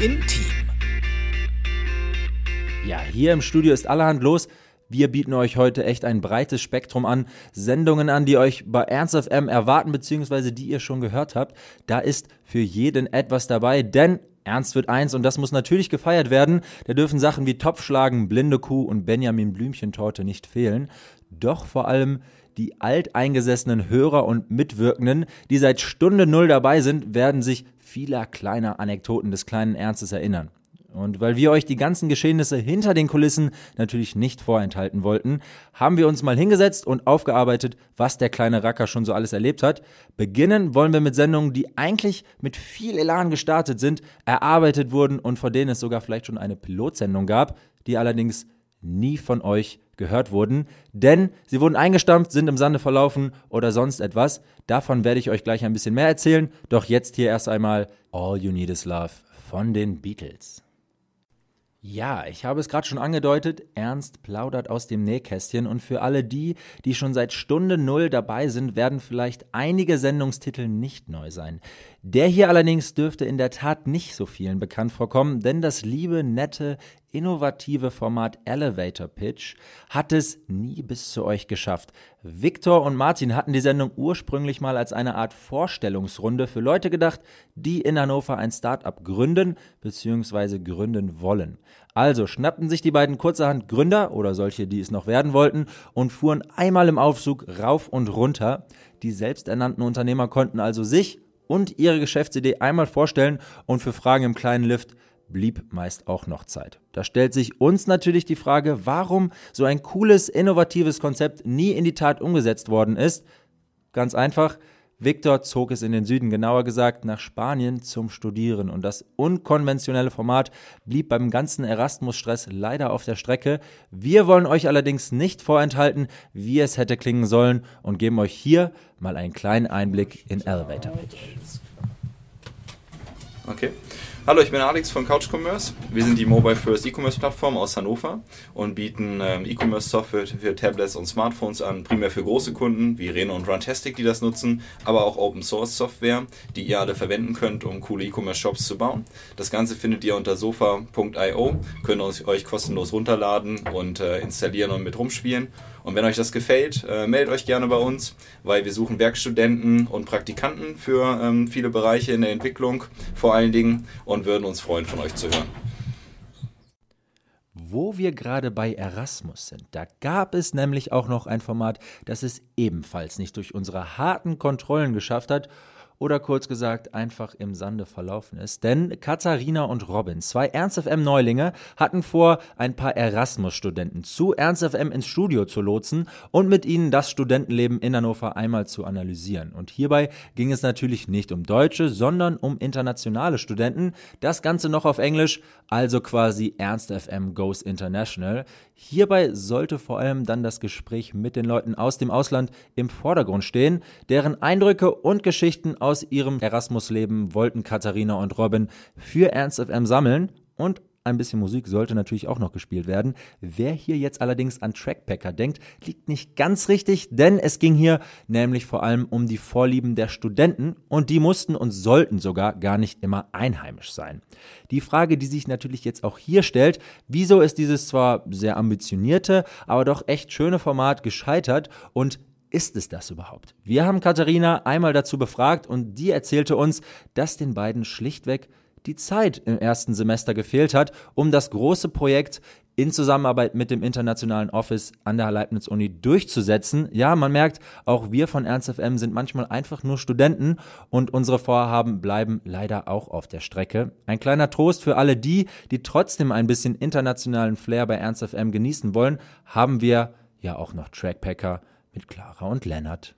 Intim. Ja, hier im Studio ist allerhand los. Wir bieten euch heute echt ein breites Spektrum an. Sendungen an, die euch bei Ernst FM erwarten, beziehungsweise die ihr schon gehört habt. Da ist für jeden etwas dabei, denn Ernst wird eins und das muss natürlich gefeiert werden. Da dürfen Sachen wie Topfschlagen, Blinde Kuh und Benjamin Blümchentorte nicht fehlen. Doch vor allem die alteingesessenen Hörer und Mitwirkenden, die seit Stunde Null dabei sind, werden sich vieler kleiner Anekdoten des kleinen Ernstes erinnern. Und weil wir euch die ganzen Geschehnisse hinter den Kulissen natürlich nicht vorenthalten wollten, haben wir uns mal hingesetzt und aufgearbeitet, was der kleine Racker schon so alles erlebt hat. Beginnen wollen wir mit Sendungen, die eigentlich mit viel Elan gestartet sind, erarbeitet wurden und vor denen es sogar vielleicht schon eine Pilotsendung gab, die allerdings nie von euch gehört wurden, denn sie wurden eingestampft, sind im Sande verlaufen oder sonst etwas. Davon werde ich euch gleich ein bisschen mehr erzählen, doch jetzt hier erst einmal All You Need Is Love von den Beatles. Ja, ich habe es gerade schon angedeutet, Ernst plaudert aus dem Nähkästchen und für alle die, die schon seit Stunde Null dabei sind, werden vielleicht einige Sendungstitel nicht neu sein. Der hier allerdings dürfte in der Tat nicht so vielen bekannt vorkommen, denn das liebe, nette, innovative Format Elevator Pitch hat es nie bis zu euch geschafft. Victor und Martin hatten die Sendung ursprünglich mal als eine Art Vorstellungsrunde für Leute gedacht, die in Hannover ein Startup gründen bzw. gründen wollen. Also schnappten sich die beiden kurzerhand Gründer oder solche, die es noch werden wollten, und fuhren einmal im Aufzug rauf und runter. Die selbsternannten Unternehmer konnten also sich und ihre Geschäftsidee einmal vorstellen und für Fragen im kleinen Lift blieb meist auch noch Zeit. Da stellt sich uns natürlich die Frage, warum so ein cooles, innovatives Konzept nie in die Tat umgesetzt worden ist. Ganz einfach, Victor zog es in den Süden, genauer gesagt nach Spanien zum Studieren und das unkonventionelle Format blieb beim ganzen Erasmus-Stress leider auf der Strecke. Wir wollen euch allerdings nicht vorenthalten, wie es hätte klingen sollen und geben euch hier mal einen kleinen Einblick in Elevator. Okay. Hallo, ich bin Alex von Couch Commerce. Wir sind die Mobile First E-Commerce Plattform aus Hannover und bieten ähm, E-Commerce Software für Tablets und Smartphones an, primär für große Kunden wie Reno und Runtastic, die das nutzen, aber auch Open Source Software, die ihr alle verwenden könnt, um coole E-Commerce Shops zu bauen. Das Ganze findet ihr unter sofa.io, könnt euch kostenlos runterladen und äh, installieren und mit rumspielen. Und wenn euch das gefällt, äh, meldet euch gerne bei uns, weil wir suchen Werkstudenten und Praktikanten für ähm, viele Bereiche in der Entwicklung vor allen Dingen und würden uns freuen, von euch zu hören. Wo wir gerade bei Erasmus sind, da gab es nämlich auch noch ein Format, das es ebenfalls nicht durch unsere harten Kontrollen geschafft hat oder kurz gesagt einfach im Sande verlaufen ist. Denn Katharina und Robin, zwei Ernst FM Neulinge, hatten vor, ein paar Erasmus-Studenten zu Ernst FM ins Studio zu lotsen und mit ihnen das Studentenleben in Hannover einmal zu analysieren. Und hierbei ging es natürlich nicht um Deutsche, sondern um internationale Studenten. Das Ganze noch auf Englisch, also quasi Ernst FM Goes International. Hierbei sollte vor allem dann das Gespräch mit den Leuten aus dem Ausland im Vordergrund stehen, deren Eindrücke und Geschichten aus ihrem Erasmus-Leben wollten Katharina und Robin für Ernst FM sammeln und ein bisschen Musik sollte natürlich auch noch gespielt werden. Wer hier jetzt allerdings an Trackpacker denkt, liegt nicht ganz richtig, denn es ging hier nämlich vor allem um die Vorlieben der Studenten und die mussten und sollten sogar gar nicht immer einheimisch sein. Die Frage, die sich natürlich jetzt auch hier stellt, wieso ist dieses zwar sehr ambitionierte, aber doch echt schöne Format gescheitert und ist es das überhaupt? Wir haben Katharina einmal dazu befragt und die erzählte uns, dass den beiden schlichtweg die Zeit im ersten Semester gefehlt hat, um das große Projekt in Zusammenarbeit mit dem internationalen Office an der Leibniz-Uni durchzusetzen. Ja, man merkt, auch wir von Ernst FM sind manchmal einfach nur Studenten und unsere Vorhaben bleiben leider auch auf der Strecke. Ein kleiner Trost für alle die, die trotzdem ein bisschen internationalen Flair bei Ernst FM genießen wollen, haben wir ja auch noch Trackpacker mit Clara und Lennart.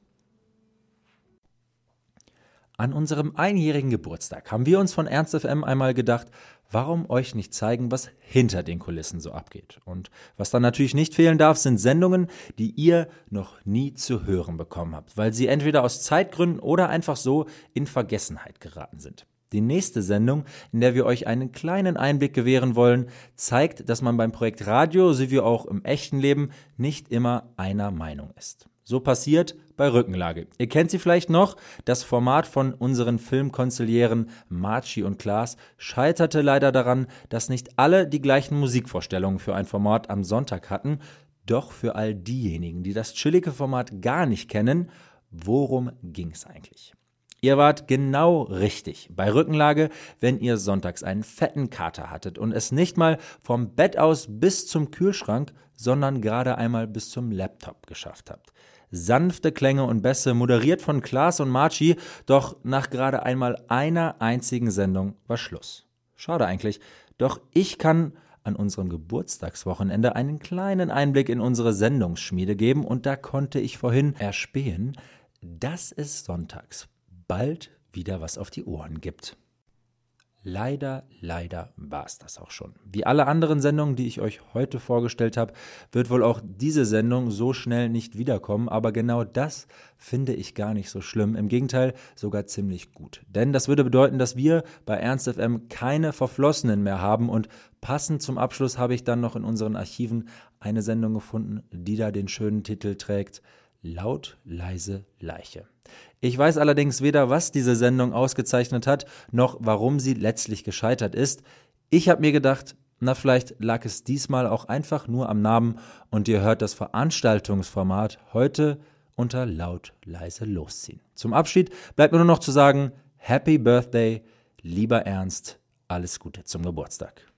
An unserem einjährigen Geburtstag haben wir uns von Ernst FM einmal gedacht, warum euch nicht zeigen, was hinter den Kulissen so abgeht. Und was dann natürlich nicht fehlen darf, sind Sendungen, die ihr noch nie zu hören bekommen habt, weil sie entweder aus Zeitgründen oder einfach so in Vergessenheit geraten sind. Die nächste Sendung, in der wir euch einen kleinen Einblick gewähren wollen, zeigt, dass man beim Projekt Radio sowie auch im echten Leben nicht immer einer Meinung ist. So passiert bei Rückenlage. Ihr kennt sie vielleicht noch. Das Format von unseren Filmkonziliären Marci und Klaas scheiterte leider daran, dass nicht alle die gleichen Musikvorstellungen für ein Format am Sonntag hatten. Doch für all diejenigen, die das chillige Format gar nicht kennen, worum ging es eigentlich? Ihr wart genau richtig bei Rückenlage, wenn ihr sonntags einen fetten Kater hattet und es nicht mal vom Bett aus bis zum Kühlschrank, sondern gerade einmal bis zum Laptop geschafft habt. Sanfte Klänge und Bässe, moderiert von Klaas und Marci, doch nach gerade einmal einer einzigen Sendung war Schluss. Schade eigentlich, doch ich kann an unserem Geburtstagswochenende einen kleinen Einblick in unsere Sendungsschmiede geben und da konnte ich vorhin erspähen, dass es sonntags bald wieder was auf die Ohren gibt. Leider, leider war es das auch schon. Wie alle anderen Sendungen, die ich euch heute vorgestellt habe, wird wohl auch diese Sendung so schnell nicht wiederkommen, aber genau das finde ich gar nicht so schlimm. Im Gegenteil, sogar ziemlich gut. Denn das würde bedeuten, dass wir bei Ernst FM keine Verflossenen mehr haben und passend zum Abschluss habe ich dann noch in unseren Archiven eine Sendung gefunden, die da den schönen Titel trägt Laut, leise, Leiche. Ich weiß allerdings weder, was diese Sendung ausgezeichnet hat, noch warum sie letztlich gescheitert ist. Ich habe mir gedacht, na vielleicht lag es diesmal auch einfach nur am Namen und ihr hört das Veranstaltungsformat heute unter laut, leise losziehen. Zum Abschied bleibt mir nur noch zu sagen, Happy Birthday, lieber Ernst, alles Gute zum Geburtstag.